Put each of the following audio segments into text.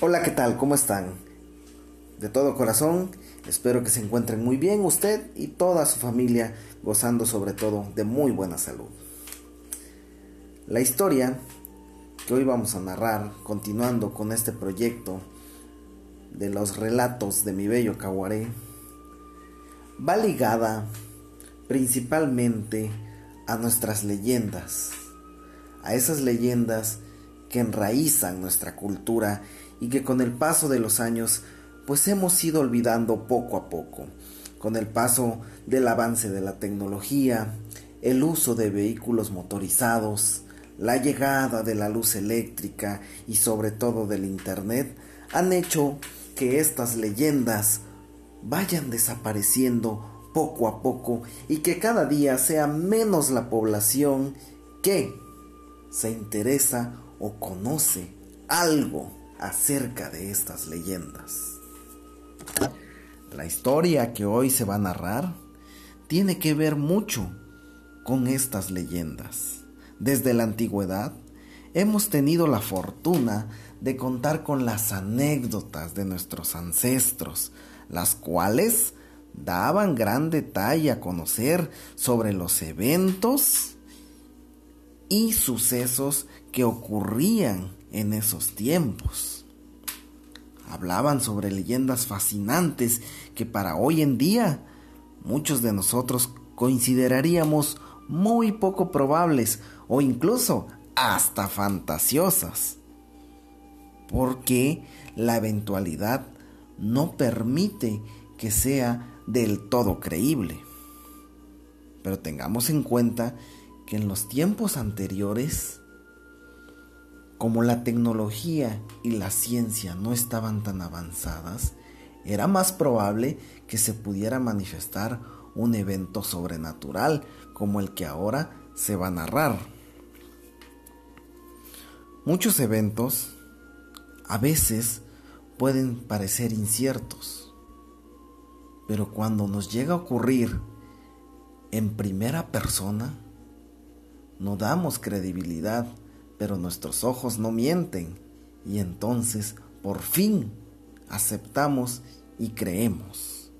Hola, ¿qué tal? ¿Cómo están? De todo corazón, espero que se encuentren muy bien usted y toda su familia, gozando sobre todo de muy buena salud. La historia que hoy vamos a narrar, continuando con este proyecto de los relatos de mi bello Caguaré, va ligada principalmente a nuestras leyendas, a esas leyendas que enraizan nuestra cultura y que con el paso de los años pues hemos ido olvidando poco a poco. Con el paso del avance de la tecnología, el uso de vehículos motorizados, la llegada de la luz eléctrica y sobre todo del Internet han hecho que estas leyendas vayan desapareciendo poco a poco y que cada día sea menos la población que se interesa o conoce algo acerca de estas leyendas. La historia que hoy se va a narrar tiene que ver mucho con estas leyendas. Desde la antigüedad hemos tenido la fortuna de contar con las anécdotas de nuestros ancestros, las cuales daban gran detalle a conocer sobre los eventos y sucesos que ocurrían en esos tiempos. Hablaban sobre leyendas fascinantes que para hoy en día muchos de nosotros consideraríamos muy poco probables o incluso hasta fantasiosas. Porque la eventualidad no permite que sea del todo creíble. Pero tengamos en cuenta que en los tiempos anteriores como la tecnología y la ciencia no estaban tan avanzadas, era más probable que se pudiera manifestar un evento sobrenatural como el que ahora se va a narrar. Muchos eventos a veces pueden parecer inciertos, pero cuando nos llega a ocurrir en primera persona, no damos credibilidad pero nuestros ojos no mienten y entonces por fin aceptamos y creemos.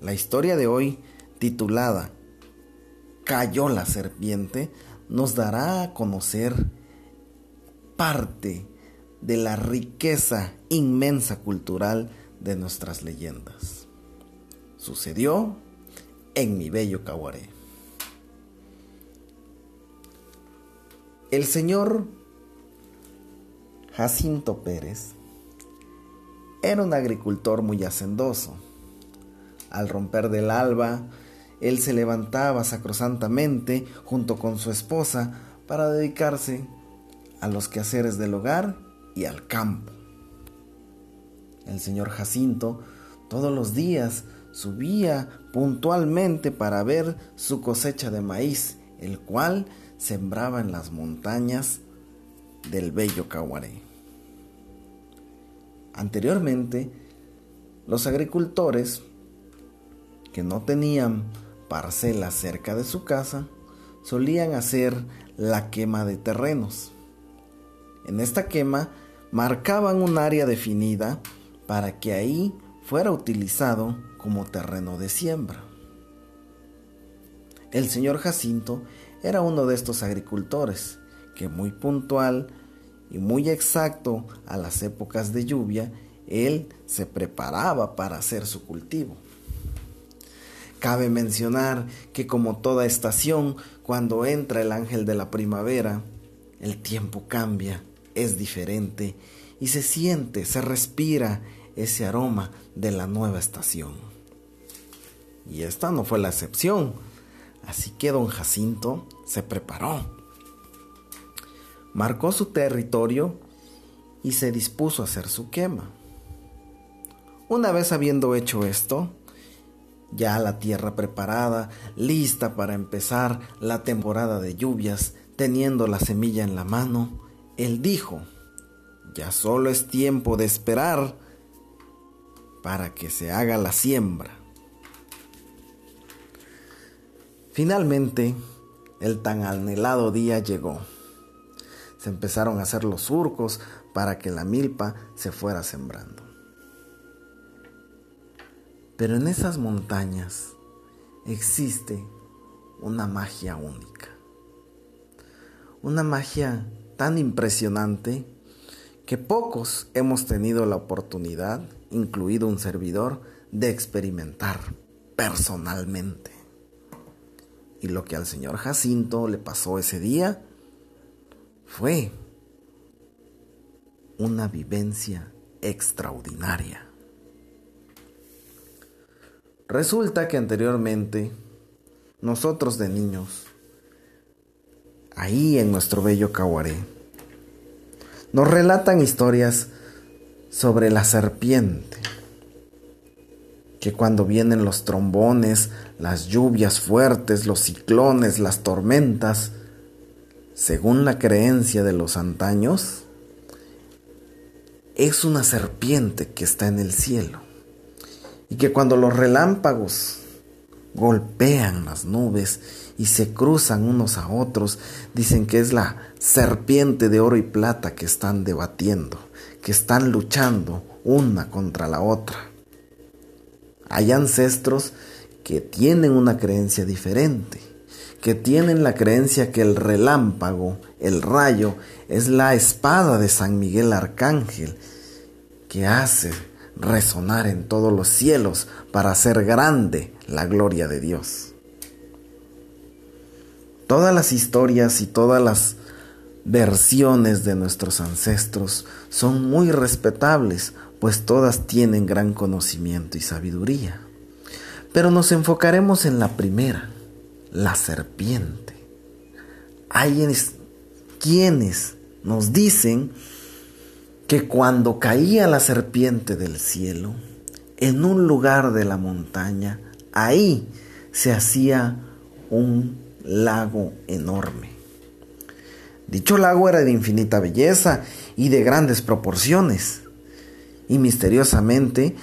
La historia de hoy, titulada Cayó la serpiente, nos dará a conocer parte de la riqueza inmensa cultural de nuestras leyendas. Sucedió en mi bello Caguaré. El señor Jacinto Pérez era un agricultor muy hacendoso. Al romper del alba, él se levantaba sacrosantamente junto con su esposa para dedicarse a los quehaceres del hogar y al campo. El señor Jacinto todos los días subía puntualmente para ver su cosecha de maíz, el cual sembraba en las montañas del bello Caguaré. Anteriormente, los agricultores que no tenían parcelas cerca de su casa solían hacer la quema de terrenos. En esta quema marcaban un área definida para que ahí fuera utilizado como terreno de siembra. El señor Jacinto era uno de estos agricultores que muy puntual y muy exacto a las épocas de lluvia, él se preparaba para hacer su cultivo. Cabe mencionar que como toda estación, cuando entra el ángel de la primavera, el tiempo cambia, es diferente y se siente, se respira ese aroma de la nueva estación. Y esta no fue la excepción. Así que don Jacinto se preparó. Marcó su territorio y se dispuso a hacer su quema. Una vez habiendo hecho esto, ya la tierra preparada, lista para empezar la temporada de lluvias, teniendo la semilla en la mano, él dijo, ya solo es tiempo de esperar para que se haga la siembra. Finalmente, el tan anhelado día llegó. se empezaron a hacer los surcos para que la milpa se fuera sembrando. Pero en esas montañas existe una magia única. Una magia tan impresionante que pocos hemos tenido la oportunidad, incluido un servidor, de experimentar personalmente. Y lo que al señor Jacinto le pasó ese día fue una vivencia extraordinaria. Resulta que anteriormente, nosotros de niños, ahí en nuestro bello Caguaré, nos relatan historias sobre la serpiente, que cuando vienen los trombones, las lluvias fuertes, los ciclones, las tormentas, según la creencia de los antaños, es una serpiente que está en el cielo y que cuando los relámpagos golpean las nubes y se cruzan unos a otros, dicen que es la serpiente de oro y plata que están debatiendo, que están luchando una contra la otra. Hay ancestros que tienen una creencia diferente que tienen la creencia que el relámpago, el rayo, es la espada de San Miguel Arcángel, que hace resonar en todos los cielos para hacer grande la gloria de Dios. Todas las historias y todas las versiones de nuestros ancestros son muy respetables, pues todas tienen gran conocimiento y sabiduría. Pero nos enfocaremos en la primera, la serpiente. Hay quienes nos dicen que cuando caía la serpiente del cielo, en un lugar de la montaña, ahí se hacía un lago enorme. Dicho lago era de infinita belleza y de grandes proporciones. Y misteriosamente,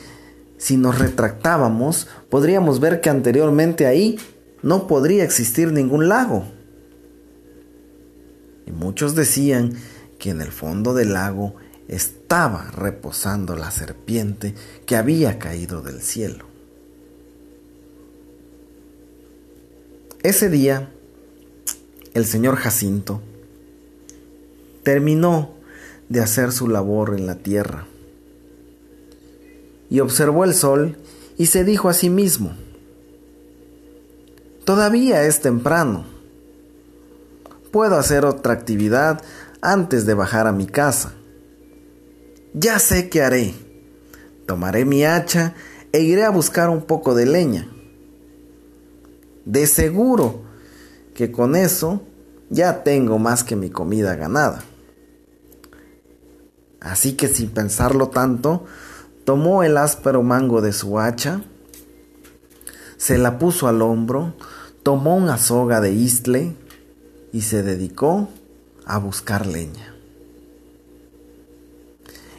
si nos retractábamos, podríamos ver que anteriormente ahí no podría existir ningún lago. Y muchos decían que en el fondo del lago estaba reposando la serpiente que había caído del cielo. Ese día, el señor Jacinto terminó de hacer su labor en la tierra y observó el sol y se dijo a sí mismo, Todavía es temprano. Puedo hacer otra actividad antes de bajar a mi casa. Ya sé qué haré. Tomaré mi hacha e iré a buscar un poco de leña. De seguro que con eso ya tengo más que mi comida ganada. Así que sin pensarlo tanto, tomó el áspero mango de su hacha, se la puso al hombro, tomó una soga de istle y se dedicó a buscar leña.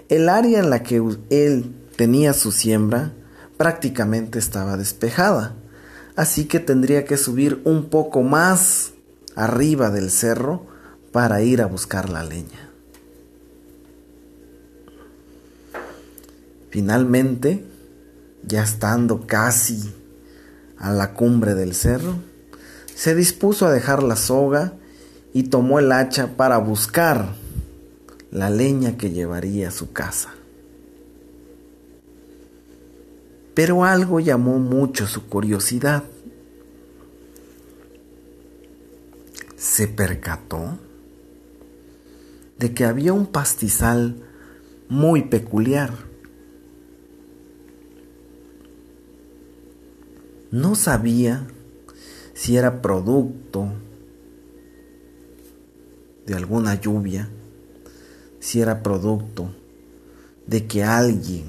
El área en la que él tenía su siembra prácticamente estaba despejada, así que tendría que subir un poco más arriba del cerro para ir a buscar la leña. Finalmente, ya estando casi a la cumbre del cerro, se dispuso a dejar la soga y tomó el hacha para buscar la leña que llevaría a su casa. Pero algo llamó mucho su curiosidad. Se percató de que había un pastizal muy peculiar. No sabía si era producto de alguna lluvia, si era producto de que alguien,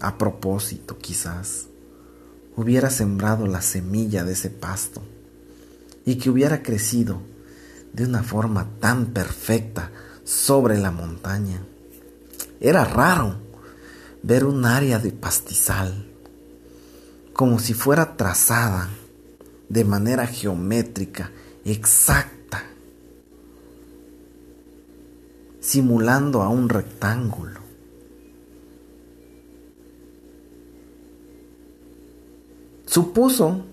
a propósito quizás, hubiera sembrado la semilla de ese pasto y que hubiera crecido de una forma tan perfecta sobre la montaña. Era raro ver un área de pastizal como si fuera trazada de manera geométrica, exacta, simulando a un rectángulo. Supuso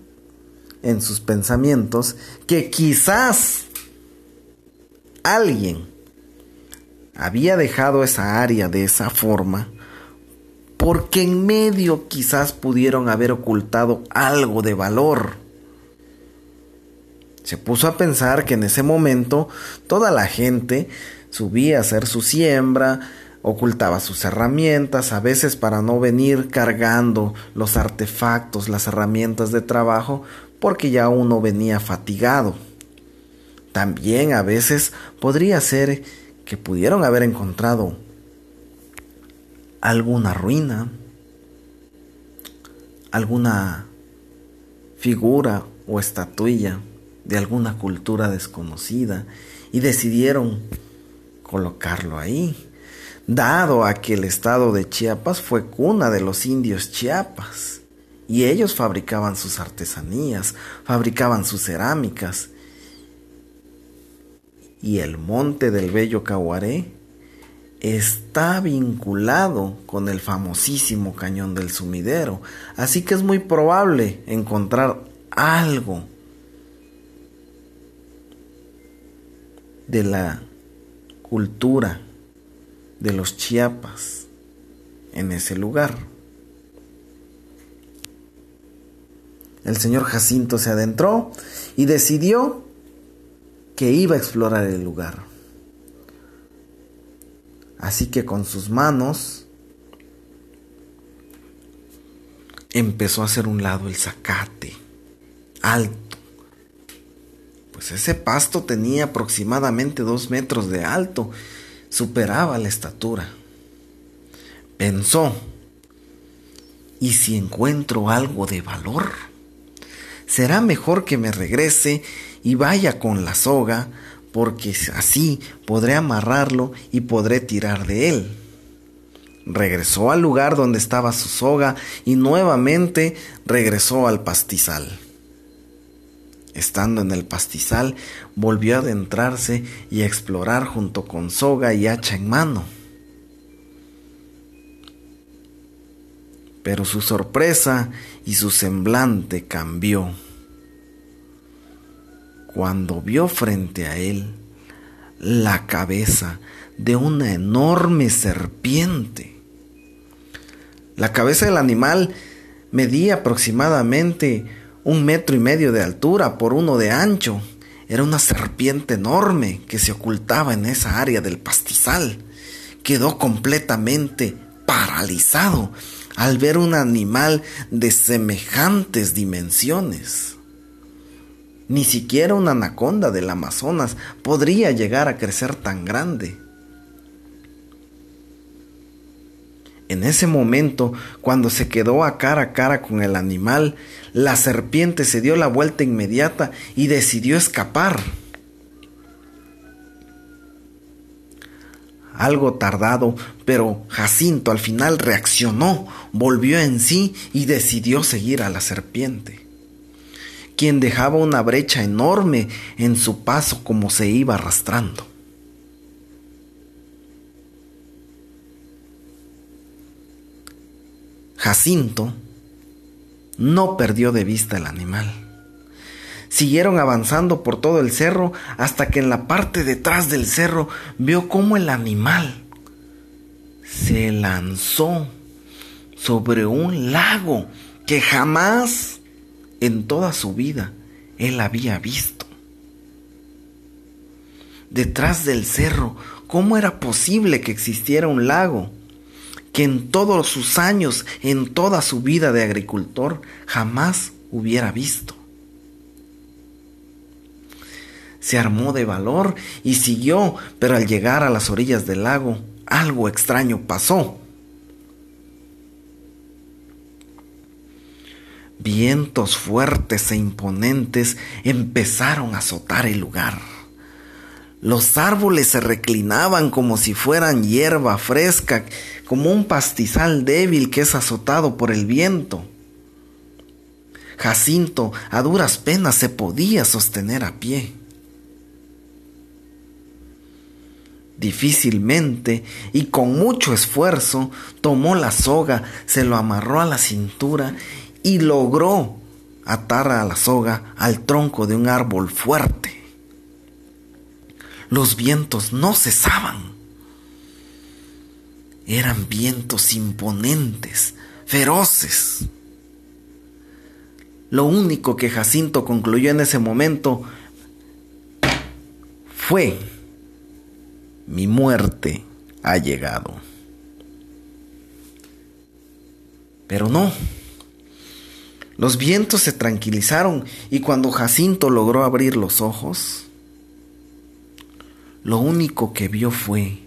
en sus pensamientos que quizás alguien había dejado esa área de esa forma porque en medio quizás pudieron haber ocultado algo de valor. Se puso a pensar que en ese momento toda la gente subía a hacer su siembra, ocultaba sus herramientas, a veces para no venir cargando los artefactos, las herramientas de trabajo, porque ya uno venía fatigado. También a veces podría ser que pudieron haber encontrado alguna ruina, alguna figura o estatuilla de alguna cultura desconocida y decidieron colocarlo ahí, dado a que el estado de Chiapas fue cuna de los indios Chiapas. Y ellos fabricaban sus artesanías, fabricaban sus cerámicas. Y el monte del Bello Caguaré está vinculado con el famosísimo cañón del sumidero, así que es muy probable encontrar algo de la cultura de los Chiapas en ese lugar. El señor Jacinto se adentró y decidió que iba a explorar el lugar. Así que con sus manos empezó a hacer un lado el zacate, alto. Pues ese pasto tenía aproximadamente dos metros de alto, superaba la estatura. Pensó, ¿y si encuentro algo de valor? Será mejor que me regrese y vaya con la soga porque así podré amarrarlo y podré tirar de él. Regresó al lugar donde estaba su soga y nuevamente regresó al pastizal. Estando en el pastizal, volvió a adentrarse y a explorar junto con soga y hacha en mano. Pero su sorpresa y su semblante cambió cuando vio frente a él la cabeza de una enorme serpiente. La cabeza del animal medía aproximadamente un metro y medio de altura por uno de ancho. Era una serpiente enorme que se ocultaba en esa área del pastizal. Quedó completamente paralizado al ver un animal de semejantes dimensiones. Ni siquiera una anaconda del Amazonas podría llegar a crecer tan grande. En ese momento, cuando se quedó a cara a cara con el animal, la serpiente se dio la vuelta inmediata y decidió escapar. Algo tardado, pero Jacinto al final reaccionó, volvió en sí y decidió seguir a la serpiente quien dejaba una brecha enorme en su paso como se iba arrastrando. Jacinto no perdió de vista el animal. Siguieron avanzando por todo el cerro hasta que en la parte detrás del cerro vio cómo el animal se lanzó sobre un lago que jamás en toda su vida él había visto. Detrás del cerro, ¿cómo era posible que existiera un lago que en todos sus años, en toda su vida de agricultor, jamás hubiera visto? Se armó de valor y siguió, pero al llegar a las orillas del lago, algo extraño pasó. Vientos fuertes e imponentes empezaron a azotar el lugar. Los árboles se reclinaban como si fueran hierba fresca, como un pastizal débil que es azotado por el viento. Jacinto a duras penas se podía sostener a pie. Difícilmente y con mucho esfuerzo tomó la soga, se lo amarró a la cintura y logró atar a la soga al tronco de un árbol fuerte. Los vientos no cesaban. Eran vientos imponentes, feroces. Lo único que Jacinto concluyó en ese momento fue, mi muerte ha llegado. Pero no. Los vientos se tranquilizaron y cuando Jacinto logró abrir los ojos, lo único que vio fue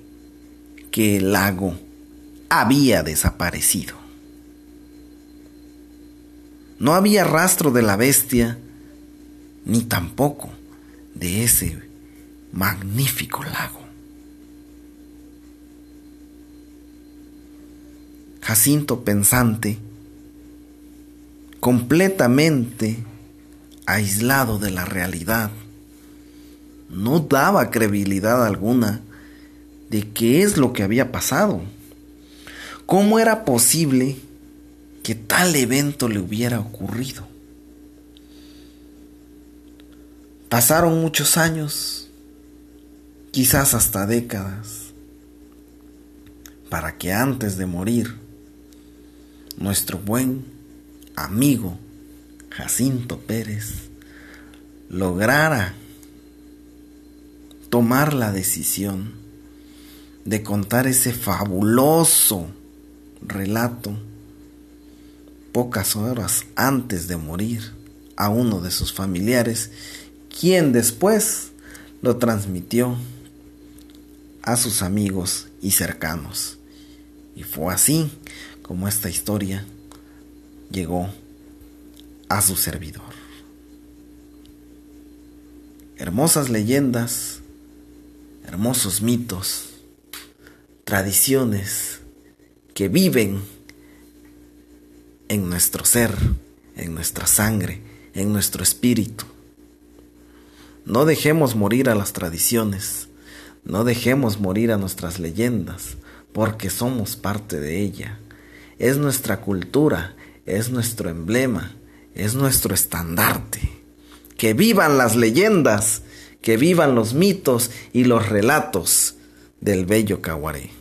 que el lago había desaparecido. No había rastro de la bestia, ni tampoco de ese magnífico lago. Jacinto pensante, completamente aislado de la realidad, no daba credibilidad alguna de qué es lo que había pasado. ¿Cómo era posible que tal evento le hubiera ocurrido. Pasaron muchos años, quizás hasta décadas, para que antes de morir, nuestro buen amigo Jacinto Pérez lograra tomar la decisión de contar ese fabuloso relato pocas horas antes de morir a uno de sus familiares, quien después lo transmitió a sus amigos y cercanos. Y fue así como esta historia llegó a su servidor. Hermosas leyendas, hermosos mitos, tradiciones que viven en nuestro ser, en nuestra sangre, en nuestro espíritu. No dejemos morir a las tradiciones, no dejemos morir a nuestras leyendas, porque somos parte de ella. Es nuestra cultura, es nuestro emblema, es nuestro estandarte. Que vivan las leyendas, que vivan los mitos y los relatos del bello Caguaré.